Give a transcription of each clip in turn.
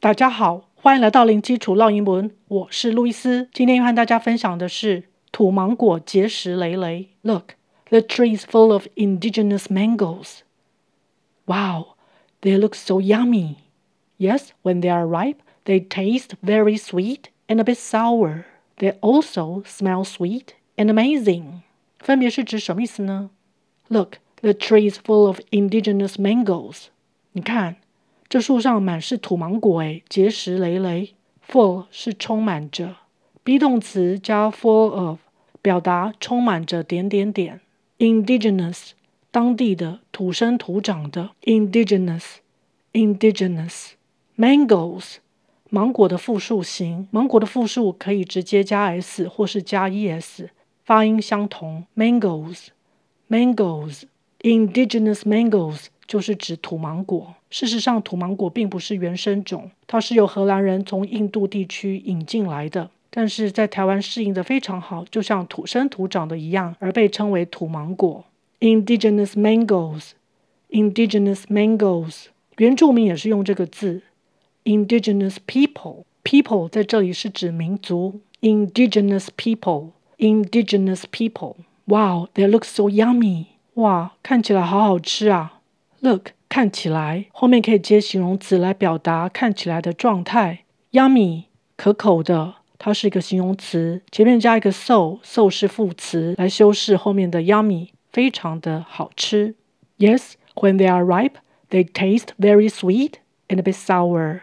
大家好，欢迎来到零基础绕英文，我是路易斯。今天要和大家分享的是土芒果结实累累。Look, the tree is full of indigenous mangoes. Wow, they look so yummy. Yes, when they are ripe, they taste very sweet and a bit sour. They also smell sweet and amazing. 分别是指什么意思呢？Look, the tree is full of indigenous mangoes. 你看。 这树上满是土芒果，诶，结实累累。Full 是充满着，be 动词加 full of，表达充满着点点点。Indigenous 当地的土生土长的，indigenous，indigenous。Mangoes 芒果的复数形，芒果的复数可以直接加 s 或是加 es，发音相同。Mangoes，mangoes，indigenous mangoes。就是指土芒果。事实上，土芒果并不是原生种，它是由荷兰人从印度地区引进来的。但是在台湾适应得非常好，就像土生土长的一样，而被称为土芒果。Indigenous mangoes，indigenous mangoes，原住民也是用这个字。Indigenous people，people 在这里是指民族。Indigenous people，indigenous people。Wow，they look so yummy。哇，看起来好好吃啊！Look，看起来后面可以接形容词来表达看起来的状态。Yummy，可口的，它是一个形容词，前面加一个 so，so 是副词来修饰后面的 yummy，非常的好吃。Yes，when they are ripe，they taste very sweet and a bit sour。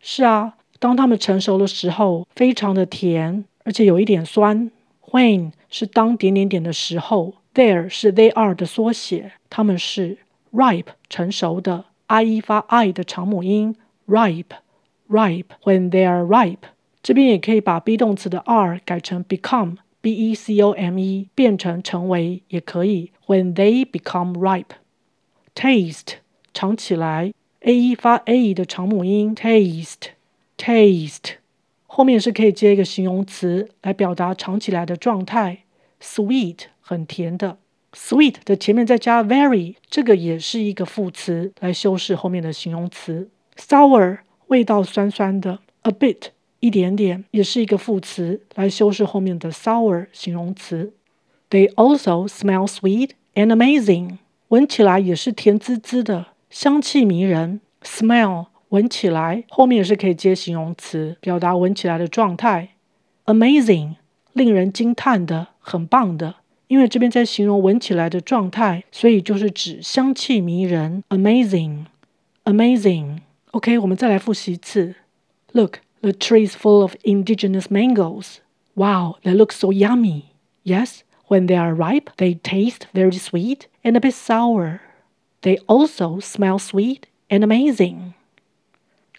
是啊，当它们成熟的时候，非常的甜，而且有一点酸。When 是当点点点的时候，there 是 they are 的缩写，它们是。Ripe 成熟的 i e 发 i 的长母音，ripe，ripe。When they are ripe，这边也可以把 be 动词的 r 改成 become，b e c o m e，变成成为也可以。When they become ripe。taste 尝起来，a e 发 a 的长母音，taste，taste。后面是可以接一个形容词来表达尝起来的状态，sweet 很甜的。Sweet 的前面再加 very，这个也是一个副词来修饰后面的形容词。Sour 味道酸酸的，a bit 一点点也是一个副词来修饰后面的 sour 形容词。They also smell sweet and amazing，闻起来也是甜滋滋的，香气迷人。Smell 闻起来后面也是可以接形容词，表达闻起来的状态。Amazing 令人惊叹的，很棒的。因为这边在形容闻起来的状态，所以就是指香气迷人，amazing，amazing。OK，我们再来复习一次。Look, the tree is full of indigenous mangoes. Wow, they look so yummy. Yes, when they are ripe, they taste very sweet and a bit sour. They also smell sweet and amazing.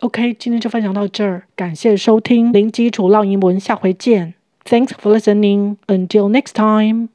OK，今天就分享到这儿，感谢收听零基础绕英文，下回见。Thanks for listening. Until next time.